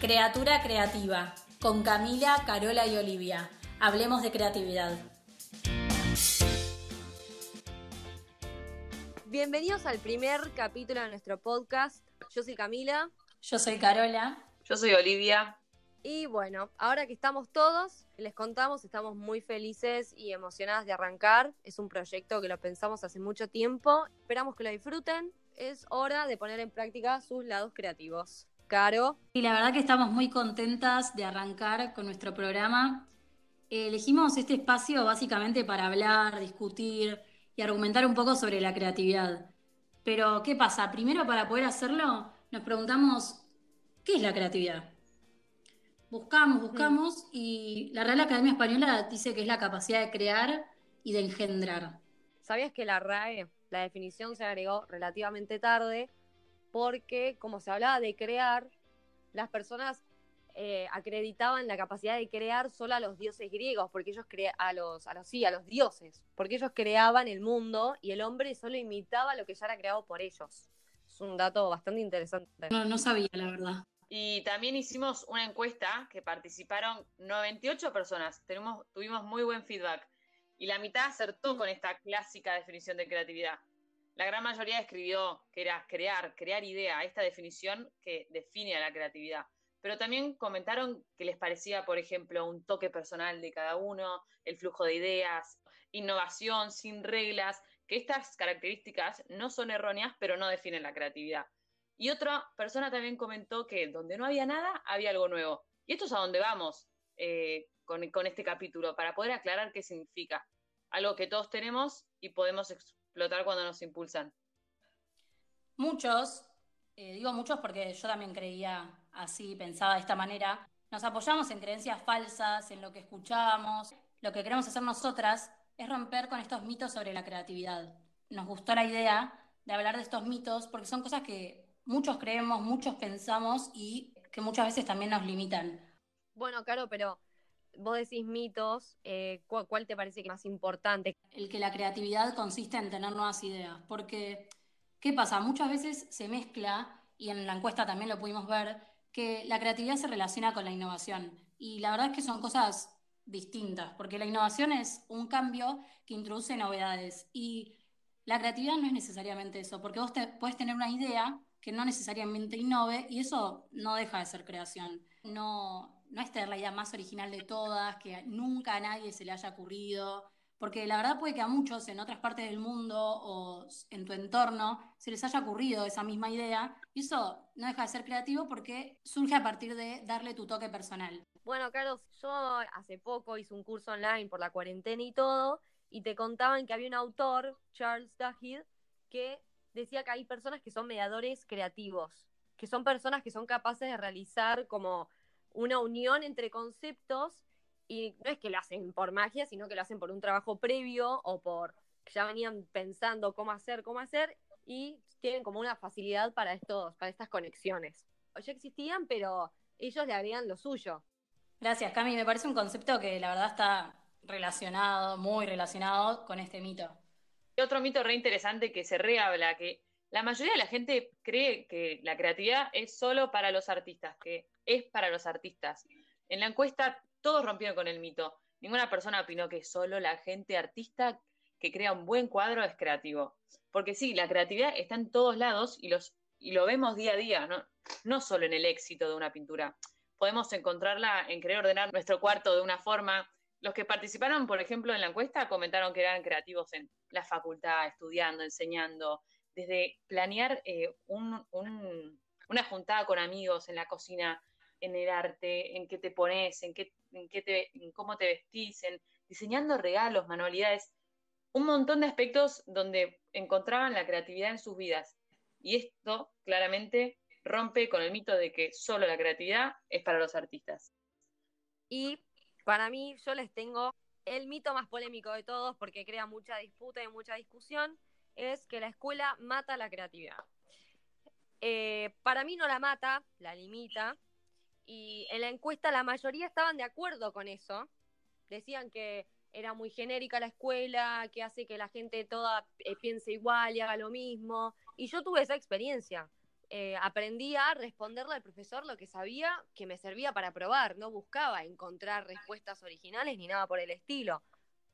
Creatura Creativa, con Camila, Carola y Olivia. Hablemos de creatividad. Bienvenidos al primer capítulo de nuestro podcast. Yo soy Camila. Yo soy Carola. Yo soy Olivia. Y bueno, ahora que estamos todos, les contamos, estamos muy felices y emocionadas de arrancar. Es un proyecto que lo pensamos hace mucho tiempo. Esperamos que lo disfruten. Es hora de poner en práctica sus lados creativos. Caro. Y la verdad que estamos muy contentas de arrancar con nuestro programa. Elegimos este espacio básicamente para hablar, discutir y argumentar un poco sobre la creatividad. Pero, ¿qué pasa? Primero, para poder hacerlo, nos preguntamos, ¿qué es la creatividad? Buscamos, buscamos, y la Real Academia Española dice que es la capacidad de crear y de engendrar. ¿Sabías que la RAE, la definición se agregó relativamente tarde, porque como se hablaba de crear, las personas eh, acreditaban la capacidad de crear solo a los dioses griegos, porque ellos crea a los, a los sí, a los dioses, porque ellos creaban el mundo y el hombre solo imitaba lo que ya era creado por ellos. Es un dato bastante interesante. No, no sabía, la verdad. Y también hicimos una encuesta que participaron 98 personas. Tenemos, tuvimos muy buen feedback. Y la mitad acertó con esta clásica definición de creatividad. La gran mayoría escribió que era crear, crear idea, esta definición que define a la creatividad. Pero también comentaron que les parecía, por ejemplo, un toque personal de cada uno, el flujo de ideas, innovación sin reglas, que estas características no son erróneas, pero no definen la creatividad. Y otra persona también comentó que donde no había nada, había algo nuevo. Y esto es a donde vamos eh, con, con este capítulo, para poder aclarar qué significa. Algo que todos tenemos y podemos explotar cuando nos impulsan. Muchos, eh, digo muchos porque yo también creía así, pensaba de esta manera, nos apoyamos en creencias falsas, en lo que escuchábamos. Lo que queremos hacer nosotras es romper con estos mitos sobre la creatividad. Nos gustó la idea de hablar de estos mitos porque son cosas que muchos creemos, muchos pensamos y que muchas veces también nos limitan. Bueno, Caro, pero vos decís mitos, eh, ¿cuál, ¿cuál, te parece que más importante? El que la creatividad consiste en tener nuevas ideas, porque ¿qué pasa? Muchas veces se mezcla, y en la encuesta también lo pudimos ver, que la creatividad se relaciona con la innovación. Y la verdad es que son cosas distintas, porque la innovación es un cambio que introduce novedades. Y la creatividad no es necesariamente eso, porque vos te, puedes tener una idea que no necesariamente innove y eso no deja de ser creación. No, no es tener la idea más original de todas, que nunca a nadie se le haya ocurrido, porque la verdad puede que a muchos en otras partes del mundo o en tu entorno se les haya ocurrido esa misma idea y eso no deja de ser creativo porque surge a partir de darle tu toque personal. Bueno, Carlos, yo hace poco hice un curso online por la cuarentena y todo y te contaban que había un autor, Charles Duhigg, que decía que hay personas que son mediadores creativos, que son personas que son capaces de realizar como una unión entre conceptos y no es que lo hacen por magia, sino que lo hacen por un trabajo previo o por que ya venían pensando cómo hacer, cómo hacer y tienen como una facilidad para estos, para estas conexiones. Ya existían, pero ellos le agregan lo suyo. Gracias, Cami. Me parece un concepto que la verdad está relacionado, muy relacionado con este mito. Y otro mito re interesante que se rehabla, que la mayoría de la gente cree que la creatividad es solo para los artistas, que es para los artistas. En la encuesta todos rompieron con el mito. Ninguna persona opinó que solo la gente artista que crea un buen cuadro es creativo. Porque sí, la creatividad está en todos lados y, los, y lo vemos día a día, ¿no? no solo en el éxito de una pintura. Podemos encontrarla en querer ordenar nuestro cuarto de una forma. Los que participaron, por ejemplo, en la encuesta comentaron que eran creativos en la facultad, estudiando, enseñando, desde planear eh, un, un, una juntada con amigos en la cocina, en el arte, en qué te pones, en, qué, en, qué te, en cómo te vestís, en diseñando regalos, manualidades, un montón de aspectos donde encontraban la creatividad en sus vidas. Y esto claramente rompe con el mito de que solo la creatividad es para los artistas. Y para mí, yo les tengo el mito más polémico de todos, porque crea mucha disputa y mucha discusión, es que la escuela mata la creatividad. Eh, para mí no la mata, la limita, y en la encuesta la mayoría estaban de acuerdo con eso. Decían que era muy genérica la escuela, que hace que la gente toda eh, piense igual y haga lo mismo. Y yo tuve esa experiencia. eh, aprendí a responderle al profesor lo que sabía que me servía para probar. No buscaba encontrar respuestas originales ni nada por el estilo.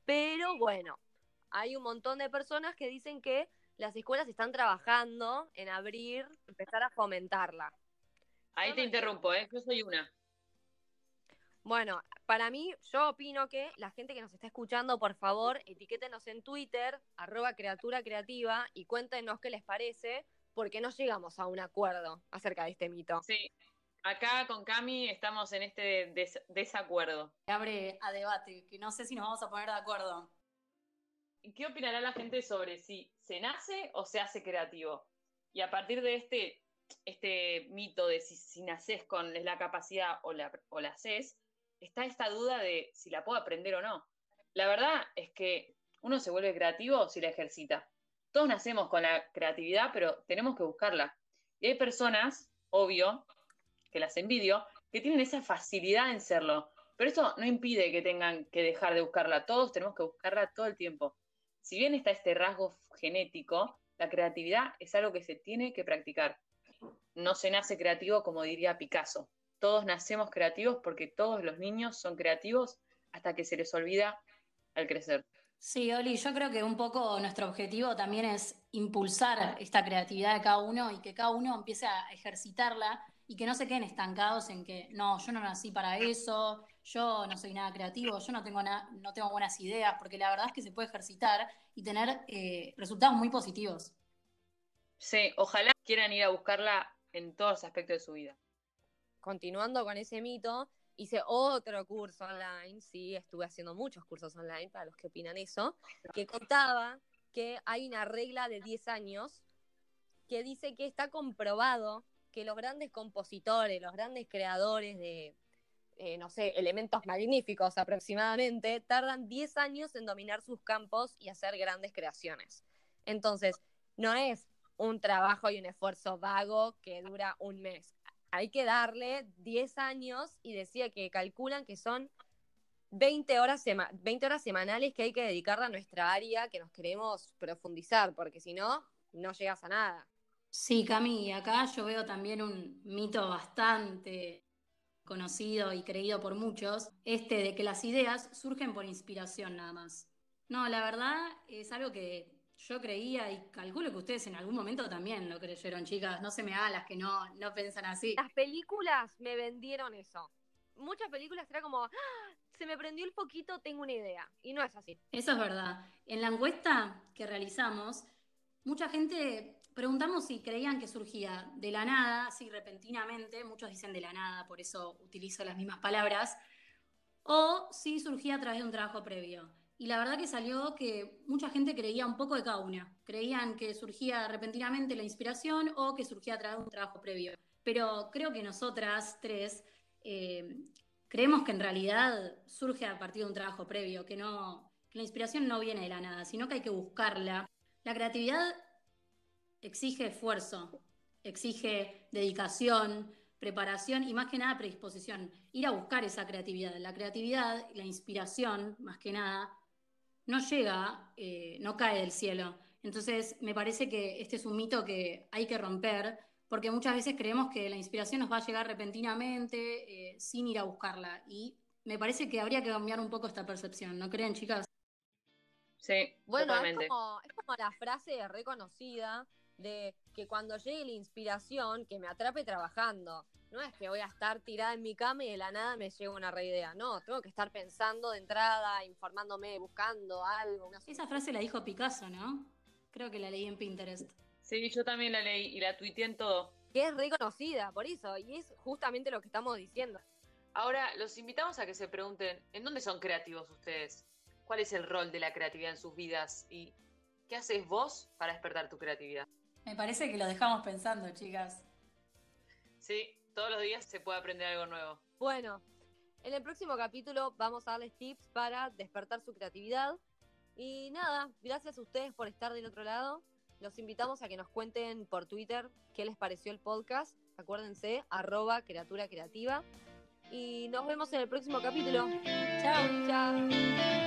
Pero bueno, hay un montón de personas que dicen que las escuelas están trabajando en abrir, empezar a fomentarla. Ahí te interrumpo, ¿eh? Yo soy una. Bueno, para mí, yo opino que la gente que nos está escuchando, por favor, etiquétenos en Twitter, arroba criatura creativa, y cuéntenos qué les parece, porque no llegamos a un acuerdo acerca de este mito. Sí, acá con Cami estamos en este desacuerdo. Abre a debate, que no sé si nos vamos a poner de acuerdo. ¿Qué opinará la gente sobre si se nace o se hace creativo? Y a partir de este, este mito de si, si naces con la capacidad o la, o la haces, está esta duda de si la puedo aprender o no. La verdad es que uno se vuelve creativo si la ejercita. Todos nacemos con la creatividad, pero tenemos que buscarla. Y hay personas, obvio, que las envidio, que tienen esa facilidad en serlo. Pero eso no impide que tengan que dejar de buscarla. Todos tenemos que buscarla todo el tiempo. Si bien está este rasgo genético, la creatividad es algo que se tiene que practicar. No se nace creativo como diría Picasso todos nacemos creativos porque todos los niños son creativos hasta que se les olvida al crecer. Sí, Oli, yo creo que un poco nuestro objetivo también es impulsar esta creatividad de cada uno y que cada uno empiece a ejercitarla y que no se queden estancados en que no, yo no nací para eso, yo no soy nada creativo, yo no tengo, no tengo buenas ideas, porque la verdad es que se puede ejercitar y tener eh, resultados muy positivos. Sí, ojalá quieran ir a buscarla en todos los aspectos de su vida continuando con ese mito, hice otro curso online, sí, estuve haciendo muchos cursos online para los que opinan eso, que contaba que hay una regla de 10 años que dice que está comprobado que los grandes compositores, los grandes creadores de, eh, no sé, elementos magníficos aproximadamente, tardan 10 años en dominar sus campos y hacer grandes creaciones. Entonces, no es un trabajo y un esfuerzo vago que dura un mes hay que darle 10 años y decía que calculan que son 20 horas, 20 horas semanales que hay que dedicarle a nuestra área que nos queremos profundizar, porque si no, no llegas a nada. Sí, Cami, acá yo veo también un mito bastante conocido y creído por muchos, este de que las ideas surgen por inspiración nada más. No, la verdad es algo que yo creía y calculo que ustedes en algún momento también lo creyeron, chicas. No se me hagan las que no, no piensan así. Las películas me vendieron eso. Muchas películas era como, ¡Ah! se me prendió el poquito, tengo una idea. Y no es así. Eso es verdad. En la encuesta que realizamos, mucha gente preguntamos si creían que surgía de la nada, así repentinamente. Muchos dicen de la nada, por eso utilizo las mismas palabras. O si surgía a través de un trabajo previo y la verdad que salió que mucha gente creía un poco de cada una. Creían que surgía repentinamente la inspiración o que surgía a través de un trabajo previo. Pero creo que nosotras tres eh, creemos que en realidad surge a partir de un trabajo previo, que, no, que la inspiración no viene de la nada, sino que hay que buscarla. La creatividad exige esfuerzo, exige dedicación, preparación y más que nada predisposición. Ir a buscar esa creatividad. La creatividad, la inspiración, más que nada, no llega, eh, no cae del cielo. Entonces, me parece que este es un mito que hay que romper, porque muchas veces creemos que la inspiración nos va a llegar repentinamente, eh, sin ir a buscarla. Y me parece que habría que cambiar un poco esta percepción, ¿no creen, chicas? Sí, bueno, Es, como, es como la frase reconocida de que cuando llegue la inspiración, que me atrape trabajando. No es que voy a estar tirada en mi cama y de la nada me llega una reidea. No, tengo que estar pensando de entrada, informándome, buscando algo. Esa frase la dijo Picasso, ¿no? Creo que la leí en Pinterest. Sí, yo también la leí y la tuiteé en todo. Que es reconocida, por eso, y es justamente lo que estamos diciendo. Ahora, los invitamos a que se pregunten, ¿en dónde son creativos ustedes? ¿Cuál es el rol de la creatividad en sus vidas? ¿Y qué haces vos para despertar tu creatividad? Me parece que lo dejamos pensando, chicas. Sí, todos los días se puede aprender algo nuevo. Bueno, en el próximo capítulo vamos a darles tips para despertar su creatividad. Y nada, gracias a ustedes por estar del otro lado. Los invitamos a que nos cuenten por Twitter qué les pareció el podcast. Acuérdense, arroba criatura creativa. Y nos vemos en el próximo capítulo. Chao, chao.